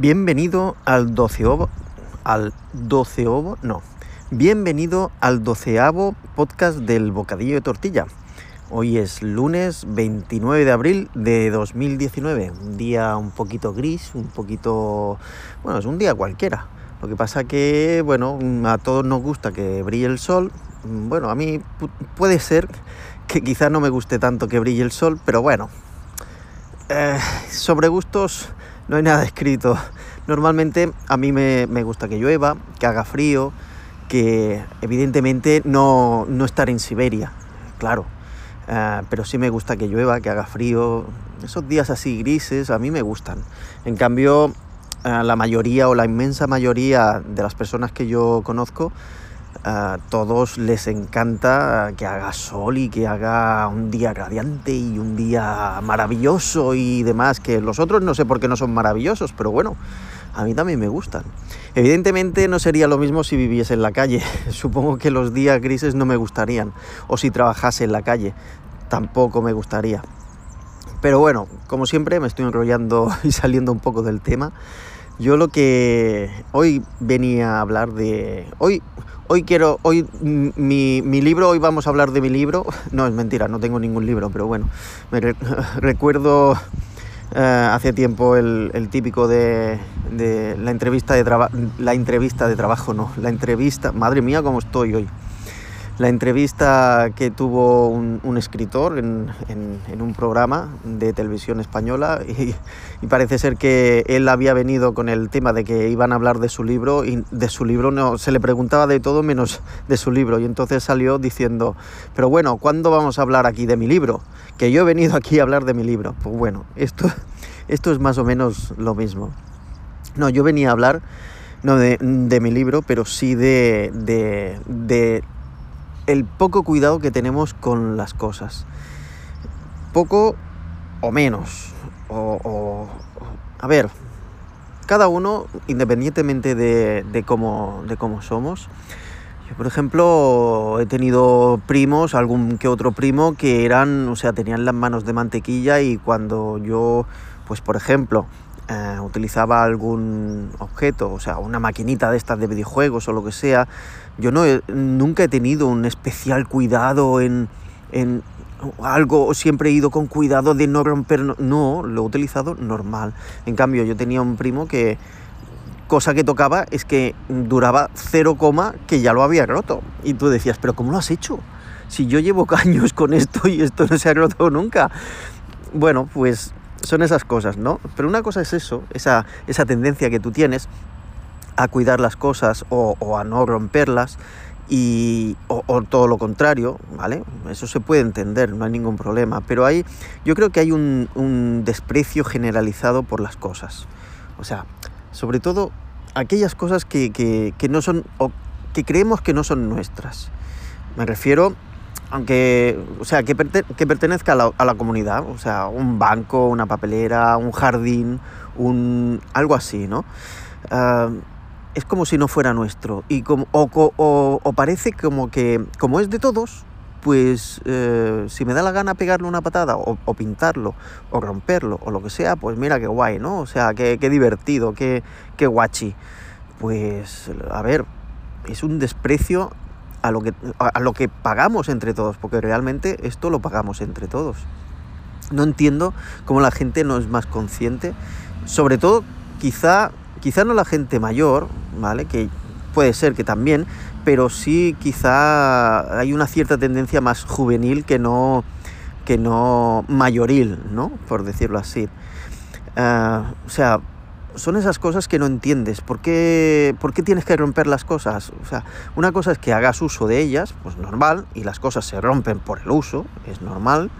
Bienvenido al doceavo, al doceavo, no, bienvenido al doceavo podcast del bocadillo de tortilla. Hoy es lunes 29 de abril de 2019, un día un poquito gris, un poquito, bueno, es un día cualquiera. Lo que pasa que, bueno, a todos nos gusta que brille el sol. Bueno, a mí puede ser que quizás no me guste tanto que brille el sol, pero bueno, eh, sobre gustos no hay nada escrito. Normalmente a mí me, gusta que llueva, que haga frío, que evidentemente no, estar en Siberia, claro. Eh, pero sí me gusta que llueva, que haga frío. Esos días así grises a mí me gustan. En cambio, eh, la mayoría o la inmensa mayoría de las personas que yo conozco a todos les encanta que haga sol y que haga un día radiante y un día maravilloso y demás, que los otros no sé por qué no son maravillosos, pero bueno, a mí también me gustan. Evidentemente no sería lo mismo si viviese en la calle, supongo que los días grises no me gustarían, o si trabajase en la calle, tampoco me gustaría. Pero bueno, como siempre me estoy enrollando y saliendo un poco del tema. Yo lo que hoy venía a hablar de... Hoy, hoy quiero... Hoy mi, libro, hoy vamos a hablar de mi libro. No, es mentira, no tengo ningún libro, pero bueno. Me recuerdo eh, hace tiempo el, típico de, de, la entrevista de trabajo... La entrevista de trabajo, no. La entrevista... Madre mía, cómo estoy hoy la entrevista que tuvo un, escritor en, un programa de televisión española y, parece ser que él había venido con el tema de que iban a hablar de su libro y de su libro no se le preguntaba de todo menos de su libro y entonces salió diciendo pero bueno ¿cuándo vamos a hablar aquí de mi libro? que yo he venido aquí a hablar de mi libro pues bueno esto, esto es más o menos lo mismo no yo venía a hablar no de, mi libro pero sí de, de el poco cuidado que tenemos con las cosas. Poco o menos. O, a ver, cada uno, independientemente de, de, cómo, de cómo somos, yo, por ejemplo, he tenido primos, algún que otro primo, que eran, o sea, tenían las manos de mantequilla y cuando yo, pues por ejemplo, eh, utilizaba algún objeto, o sea, una maquinita de estas de videojuegos o lo que sea, yo no nunca he tenido un especial cuidado en, en algo, siempre he ido con cuidado de no romper, no, lo he utilizado normal. En cambio, yo tenía un primo que, cosa que tocaba es que duraba 0, que ya lo había roto. Y tú decías, pero ¿cómo lo has hecho? Si yo llevo años con esto y esto no se ha roto nunca. Bueno, pues son esas cosas, ¿no? Pero una cosa es eso, esa, esa tendencia que tú tienes a cuidar las cosas o, a no romperlas y, o, todo lo contrario, ¿vale? Eso se puede entender, no hay ningún problema, pero hay, yo creo que hay un, desprecio generalizado por las cosas. O sea, sobre todo aquellas cosas que, que no son, o que creemos que no son nuestras. Me refiero aunque, o sea, que, pertenezca a la, comunidad, o sea, un banco, una papelera, un jardín, un, algo así, ¿no? Ah, es como si no fuera nuestro y como, o, parece como que, como es de todos, pues eh, si me da la gana pegarle una patada o, pintarlo o romperlo o lo que sea, pues mira qué guay, ¿no? O sea, qué, qué divertido, qué, qué guachi. Pues, a ver, es un desprecio a lo, que, a lo que pagamos entre todos, porque realmente esto lo pagamos entre todos. No entiendo cómo la gente no es más consciente, sobre todo quizá, quizá no la gente mayor, ¿vale? Que puede ser que también, pero sí quizá hay una cierta tendencia más juvenil que no, que no mayoril, ¿no? Por decirlo así. Ah, o sea, son esas cosas que no entiendes. ¿Por qué, ¿Por qué tienes que romper las cosas? O sea, una cosa es que hagas uso de ellas, pues normal, y las cosas se rompen por el uso, es normal,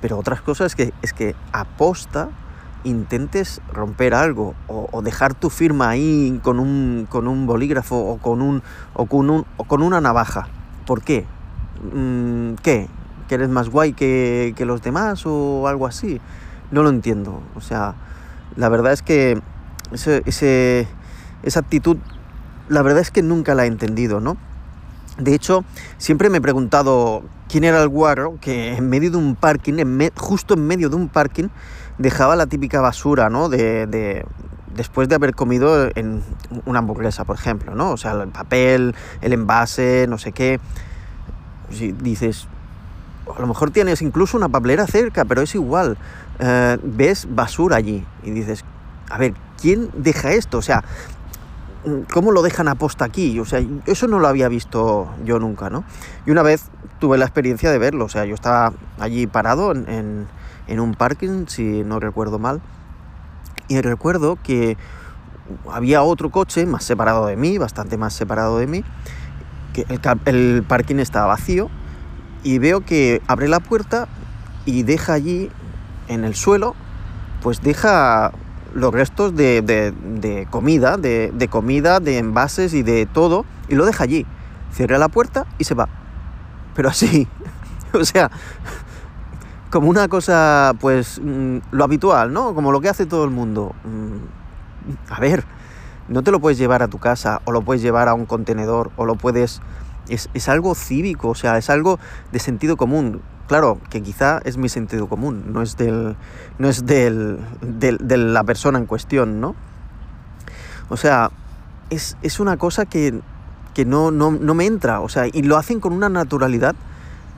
pero otras cosas es que, es que aposta intentes romper algo o, dejar tu firma ahí con un, con un bolígrafo o con, un, o, con un, o con una navaja. ¿Por qué? Mm, ¿Qué? ¿Que más guay que, que los demás o algo así? No lo entiendo. O sea, la verdad es que ese, esa actitud, la verdad es que nunca la he entendido, ¿no? De hecho, siempre me he preguntado quién era el guarro que en medio de un parking, justo en medio de un parking, dejaba la típica basura, ¿no? De, después de haber comido en una hamburguesa, por ejemplo, ¿no? O sea, el papel, el envase, no sé qué. Si dices, a lo mejor tienes incluso una papelera cerca, pero es igual. Eh, ves basura allí y dices, a ver, ¿quién deja esto? O sea, ¿cómo lo dejan a posta aquí? O sea, eso no lo había visto yo nunca, ¿no? Y una vez tuve la experiencia de verlo, o sea, yo estaba allí parado en un parking, si no recuerdo mal, y recuerdo que había otro coche más separado de mí, bastante más separado de mí, que el, el parking estaba vacío y veo que abre la puerta y deja allí en el suelo, pues deja los restos de, de, comida, de, de, comida, de envases y de todo, y lo deja allí. Cierra la puerta y se va. Pero así, o sea, como una cosa, pues, mm, lo habitual, ¿no? Como lo que hace todo el mundo. Mm, a ver, no te lo puedes llevar a tu casa, o lo puedes llevar a un contenedor, o lo puedes... Es, es algo cívico, o sea, es algo de sentido común. Claro, que quizá es mi sentido común, no es del. no es del, del de la persona en cuestión, ¿no? O sea, es, es una cosa que, que no, no, no me entra. O sea, y lo hacen con una naturalidad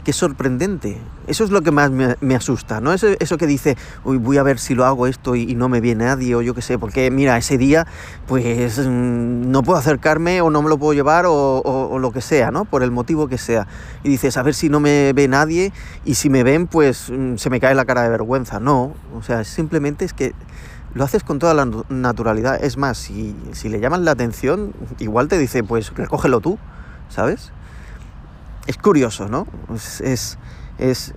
que es sorprendente. Eso es lo que más me, asusta, ¿no? Eso, eso, que dice, uy, voy a ver si lo hago esto y, no me viene nadie, o yo qué sé, porque mira, ese día, pues mm, no puedo acercarme o no me lo puedo llevar o, lo que sea, ¿no? Por el motivo que sea. Y dices, a ver si no me ve nadie y si me ven, pues mm, se me cae la cara de vergüenza. No, o sea, simplemente es que lo haces con toda la naturalidad. Es más, si, si le llaman la atención, igual te dice, pues recógelo tú, ¿sabes? Es curioso, ¿no? Es, es,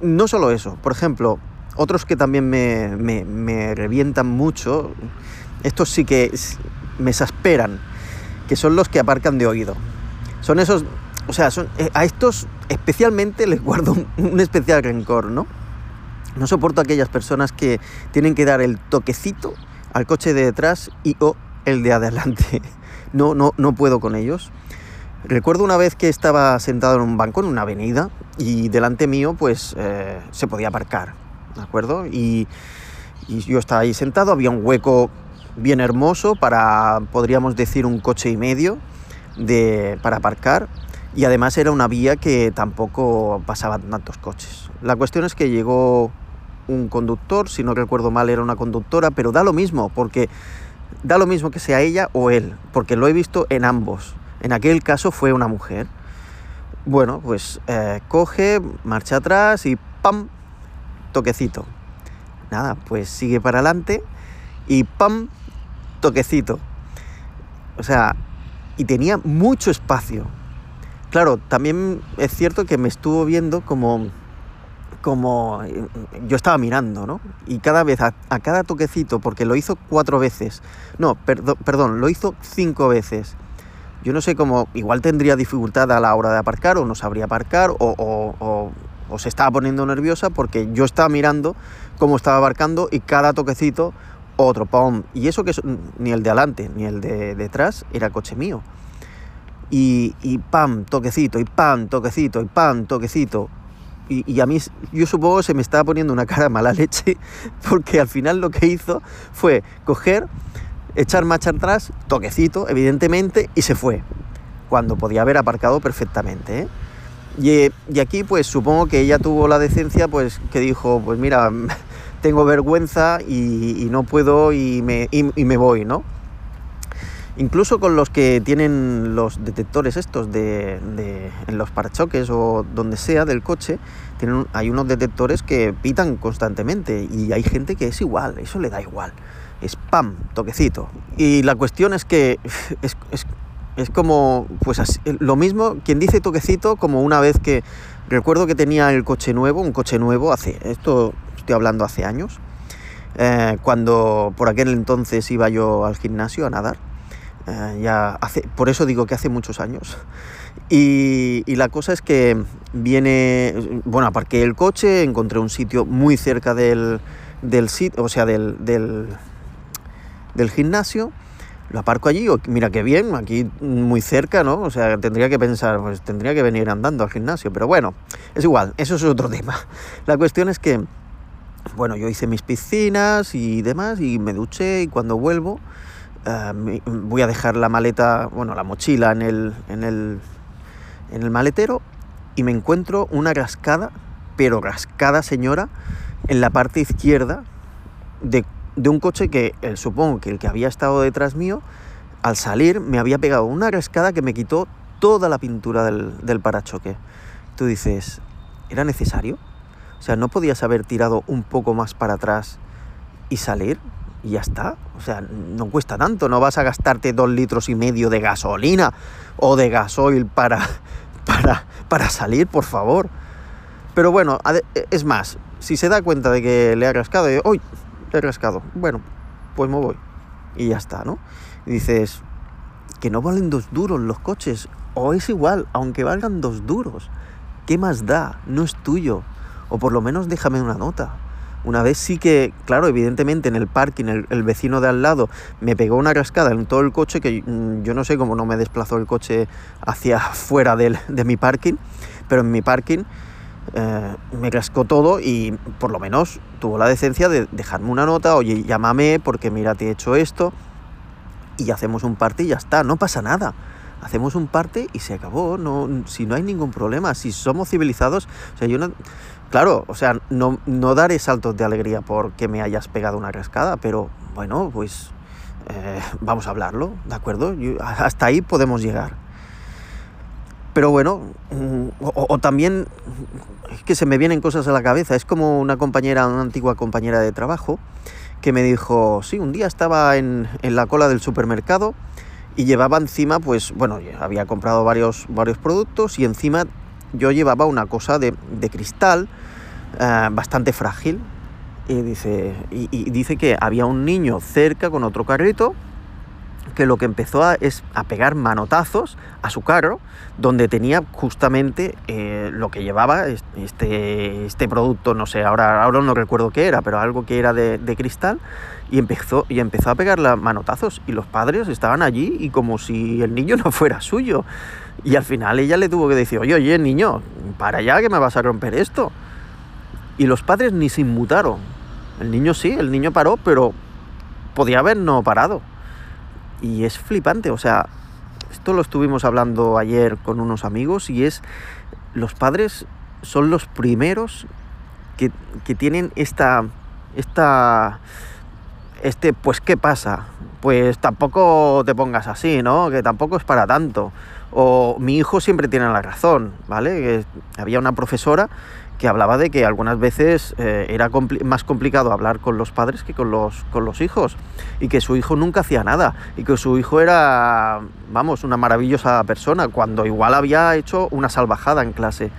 no solo eso, por ejemplo, otros que también me, me, revientan mucho, estos sí que me exasperan, que son los que aparcan de oído. Son esos, o sea, son, eh, a estos especialmente les guardo un, especial rencor, ¿no? No soporto aquellas personas que tienen que dar el toquecito al coche de detrás y o el de adelante. No, no, no puedo con ellos. Recuerdo una vez que estaba sentado en un banco en una avenida y delante mío pues eh, se podía aparcar, ¿de acuerdo? Y, yo estaba ahí sentado, había un hueco bien hermoso para, podríamos decir, un coche y medio de, para aparcar y además era una vía que tampoco pasaban tantos coches. La cuestión es que llegó un conductor, si no recuerdo mal era una conductora, pero da lo mismo, porque da lo mismo que sea ella o él, porque lo he visto en ambos. En aquel caso fue una mujer. Bueno, pues eh, coge, marcha atrás y ¡pam! Toquecito. Nada, pues sigue para adelante y ¡pam! Toquecito. O sea, y tenía mucho espacio. Claro, también es cierto que me estuvo viendo como como yo estaba mirando, ¿no? Y cada vez, a, cada toquecito, porque lo hizo cuatro veces, no, perdón, lo hizo cinco veces. Yo no sé cómo, igual tendría dificultad a la hora de aparcar o no sabría aparcar o, se estaba poniendo nerviosa porque yo estaba mirando cómo estaba aparcando y cada toquecito otro, pum. Y eso que ni el de adelante ni el de detrás era coche mío. Y, y pam, toquecito, y pam, toquecito, y pam, toquecito. Y, y, a mí, yo supongo se me estaba poniendo una cara mala leche, porque al final lo que hizo fue coger echar marcha atrás, toquecito, evidentemente, y se fue, cuando podía haber aparcado perfectamente. ¿eh? Y, aquí, pues supongo que ella tuvo la decencia, pues que dijo, pues mira, tengo vergüenza y, no puedo y me, y, me, voy, ¿no? Incluso con los que tienen los detectores estos de, en los parachoques o donde sea del coche, tienen, hay unos detectores que pitan constantemente y hay gente que es igual, eso le da igual spam, toquecito. Y la cuestión es que es, es, como, pues lo mismo, quien dice toquecito, como una vez que recuerdo que tenía el coche nuevo, un coche nuevo, hace, esto estoy hablando hace años, eh, cuando por aquel entonces iba yo al gimnasio a nadar. Eh, ya hace, por eso digo que hace muchos años. Y, y, la cosa es que viene, bueno, aparqué el coche, encontré un sitio muy cerca del, del sitio, o sea, del, del, del gimnasio, lo aparco allí, mira qué bien, aquí muy cerca, ¿no? O sea, tendría que pensar, pues tendría que venir andando al gimnasio, pero bueno, es igual, eso es otro tema. La cuestión es que bueno, yo hice mis piscinas y demás y me duché y cuando vuelvo eh, voy a dejar la maleta, bueno, la mochila en el, en el, en el maletero y me encuentro una rascada, pero rascada señora, en la parte izquierda de, un coche que eh, supongo que el que había estado detrás mío, al salir me había pegado una rascada que me quitó toda la pintura del, del parachoque. Tú dices, ¿era necesario? O sea, ¿no podías haber tirado un poco más para atrás y salir? y ya está. O sea, no cuesta tanto, no vas a gastarte dos litros y medio de gasolina o de gasoil para, para, para salir, por favor. Pero bueno, es más, si se da cuenta de que le ha rascado, y, ¡Uy! Le he rascado. Bueno, pues me voy. Y ya está, ¿no? Dices, que no valen dos duros los coches. O es igual, aunque valgan dos duros. ¿Qué más da? No es tuyo. O por lo menos déjame una nota. Una vez sí que, claro, evidentemente en el parking el, vecino de al lado me pegó una rascada en todo el coche que mm, yo no sé cómo no me desplazó el coche hacia fuera de mi parking, pero en mi parking eh, me rascó todo y por lo menos tuvo la decencia de dejarme una nota, oye, llámame porque mira, te he hecho esto y hacemos un parte y ya está, no pasa nada. Hacemos un parte y se acabó, no, si no hay ningún problema, si somos civilizados, o sea, yo no, Claro, o sea, no, no daré saltos de alegría porque me hayas pegado una rascada, pero bueno, pues eh, vamos a hablarlo, ¿de acuerdo? hasta ahí podemos llegar. Pero bueno, mm, o, también es que se me vienen cosas a la cabeza. Es como una compañera, una antigua compañera de trabajo, que me dijo, sí, un día estaba en, en la cola del supermercado y llevaba encima, pues bueno, había comprado varios, varios productos y encima yo llevaba una cosa de, cristal eh, bastante frágil. Y dice, y, dice que había un niño cerca con otro carrito que lo que empezó a, es a pegar manotazos a su carro, donde tenía justamente eh, lo que llevaba este, este producto, no sé, ahora, ahora no recuerdo qué era, pero algo que era de, de cristal, y empezó, y empezó a pegar manotazos, y los padres estaban allí y como si el niño no fuera suyo. Y al final ella le tuvo que decir, oye, oye, niño, para allá que me vas a romper esto. Y los padres ni se inmutaron. El niño sí, el niño paró, pero podía haber no parado. Y es flipante, o sea, esto lo estuvimos hablando ayer con unos amigos y es, los padres son los primeros que, que tienen esta, esta, este, pues, ¿qué pasa? Pues tampoco te pongas así, ¿no? Que tampoco es para tanto. O mi hijo siempre tiene la razón, ¿vale? había una profesora que hablaba de que algunas veces eh, era más complicado hablar con los padres que con los, con los hijos y que su hijo nunca hacía nada y que su hijo era, vamos, una maravillosa persona cuando igual había hecho una salvajada en clase.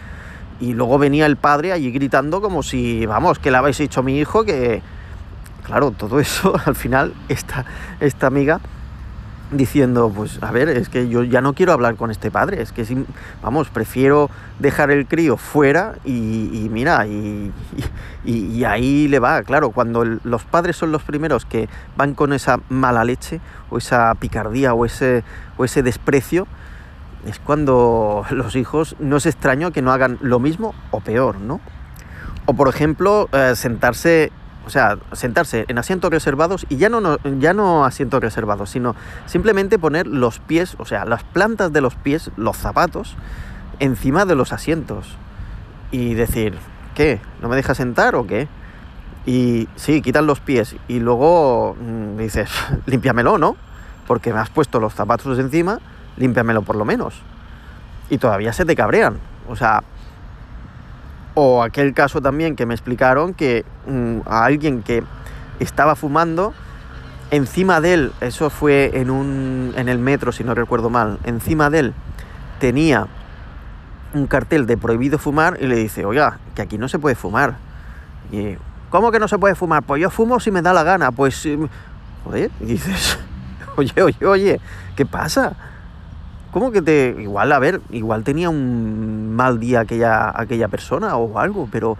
Y luego venía el padre allí gritando como si, vamos, que le habéis hecho a mi hijo, que, claro, todo eso al final esta, esta amiga diciendo, pues a ver, es que yo ya no quiero hablar con este padre, es que, vamos, prefiero dejar el crío fuera y, mira, y, y, ahí le va, claro, cuando los padres son los primeros que van con esa mala leche o esa picardía o ese, o ese desprecio, es cuando los hijos no es extraño que no hagan lo mismo o peor, ¿no? O por ejemplo, eh, sentarse o sea, sentarse en asientos reservados y ya no, ya no asientos reservados, sino simplemente poner los pies, o sea, las plantas de los pies, los zapatos, encima de los asientos. Y decir, ¿qué? ¿No me deja sentar o qué? Y sí, quitan los pies y luego mm, dices, límpiamelo, ¿no? Porque me has puesto los zapatos encima, límpiamelo por lo menos. Y todavía se te cabrean. O sea, o aquel caso también que me explicaron que mm, a alguien que estaba fumando, encima de él, eso fue en, un, en el metro si no recuerdo mal, encima de él tenía un cartel de prohibido fumar y le dice, oiga, que aquí no se puede fumar. Y, ¿cómo que no se puede fumar? Pues yo fumo si me da la gana. Pues, eh, joder, y dices, oye, oye, oye, ¿qué pasa? ¿Cómo que te.? Igual, a ver, igual tenía un mal día aquella, aquella persona o algo, pero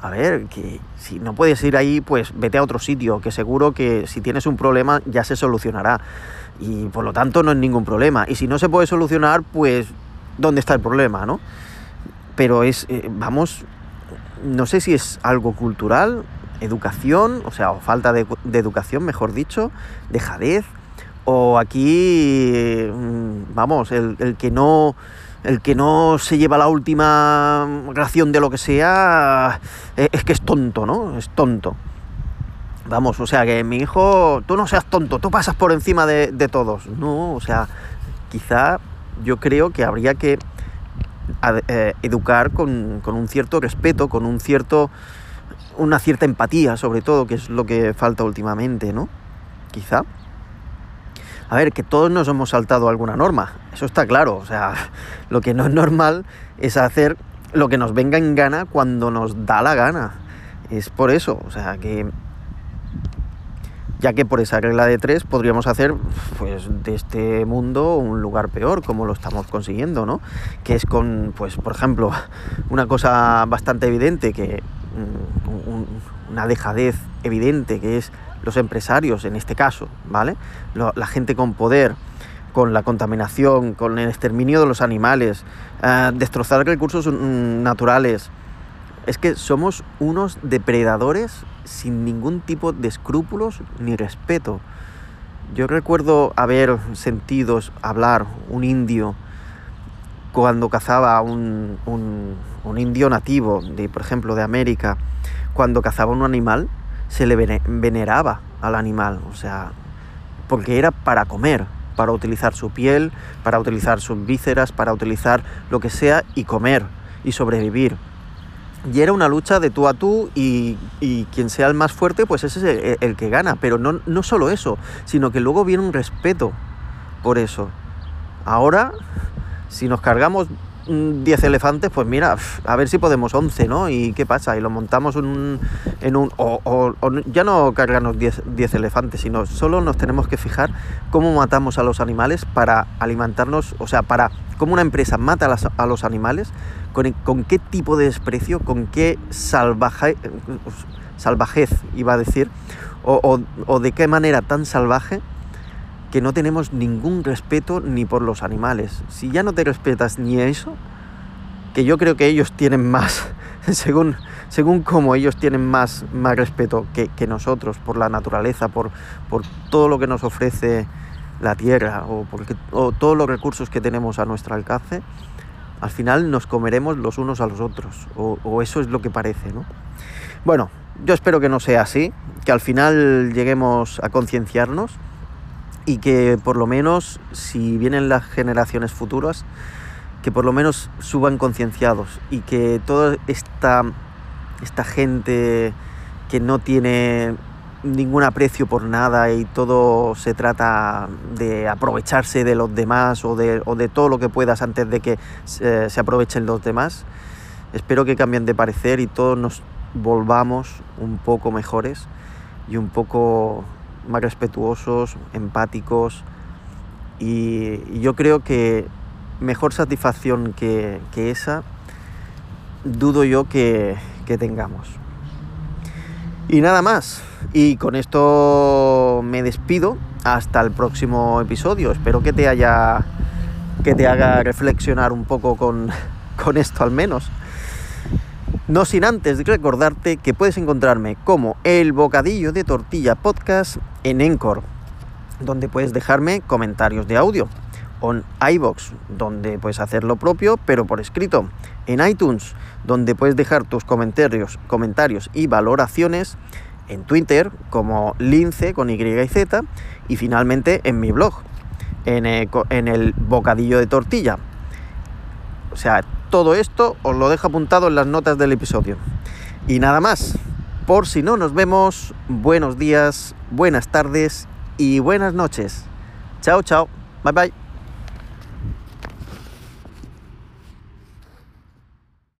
a ver, que si no puedes ir ahí, pues vete a otro sitio, que seguro que si tienes un problema ya se solucionará. Y por lo tanto no es ningún problema. Y si no se puede solucionar, pues ¿dónde está el problema, no? Pero es, eh, vamos, no sé si es algo cultural, educación, o sea, o falta de, educación, mejor dicho, dejadez, o aquí, mm, vamos, el, que no el que no se lleva la última ración de lo que sea, eh, es que es tonto, ¿no? Es tonto. Vamos, o sea, que mi hijo, tú no seas tonto, tú pasas por encima de, todos. No, o sea, quizá yo creo que habría que eh, educar con, un cierto respeto, con un cierto, una cierta empatía, sobre todo, que es lo que falta últimamente, ¿no? Quizá. A ver, que todos nos hemos saltado alguna norma, eso está claro. O sea, lo que no es normal es hacer lo que nos venga en gana cuando nos da la gana. Es por eso, o sea, que ya que por esa regla de tres podríamos hacer pues de este mundo un lugar peor como lo estamos consiguiendo no que es con pues por ejemplo una cosa bastante evidente que mm, una dejadez evidente que es los empresarios en este caso vale la gente con poder con la contaminación con el exterminio de los animales eh, destrozar recursos naturales es que somos unos depredadores sin ningún tipo de escrúpulos ni respeto. Yo recuerdo haber sentido hablar un indio cuando cazaba un, un, indio nativo, de, por ejemplo, de América, cuando cazaba un animal, se le veneraba al animal, o sea, porque era para comer, para utilizar su piel, para utilizar sus vísceras, para utilizar lo que sea y comer y sobrevivir. Y era una lucha de tú a tú y, quien sea el más fuerte, pues ese es el, que gana. Pero no, no solo eso, sino que luego viene un respeto por eso. Ahora, si nos cargamos 10 elefantes, pues mira, a ver si podemos 11, ¿no? ¿Y qué pasa? Y lo montamos en un... O, ya no cargarnos 10, 10 elefantes, sino solo nos tenemos que fijar cómo matamos a los animales para alimentarnos, o sea, para cómo una empresa mata a, los animales, con, qué tipo de desprecio, con qué salvaje, salvajez, iba a decir, o, o de qué manera tan salvaje que no tenemos ningún respeto ni por los animales. Si ya no te respetas ni eso, que yo creo que ellos tienen más, según, según cómo ellos tienen más, más respeto que, nosotros por la naturaleza, por, por todo lo que nos ofrece la tierra o, porque, o todos los recursos que tenemos a nuestro alcance, al final nos comeremos los unos a los otros, o, o eso es lo que parece, ¿no? Bueno, yo espero que no sea así, que al final lleguemos a concienciarnos y que por lo menos, si vienen las generaciones futuras, que por lo menos suban concienciados y que toda esta, esta gente que no tiene ningún aprecio por nada y todo se trata de aprovecharse de los demás o de, o de todo lo que puedas antes de que se, se aprovechen los demás. Espero que cambien de parecer y todos nos volvamos un poco mejores y un poco más respetuosos, empáticos y, yo creo que mejor satisfacción que, esa dudo yo que, que tengamos. Y nada más. Y con esto me despido. Hasta el próximo episodio. Espero que te haya. que te haga reflexionar un poco con, con esto al menos. No sin antes recordarte que puedes encontrarme como el bocadillo de tortilla podcast en Encore, donde puedes dejarme comentarios de audio, en iBox, donde puedes hacer lo propio pero por escrito, en iTunes, donde puedes dejar tus comentarios, comentarios y valoraciones, en Twitter como lince con Y y Z y finalmente en mi blog, en el, en el bocadillo de tortilla. O sea, todo esto os lo dejo apuntado en las notas del episodio. Y nada más, por si no nos vemos, buenos días, buenas tardes y buenas noches. Chao, chao. Bye bye.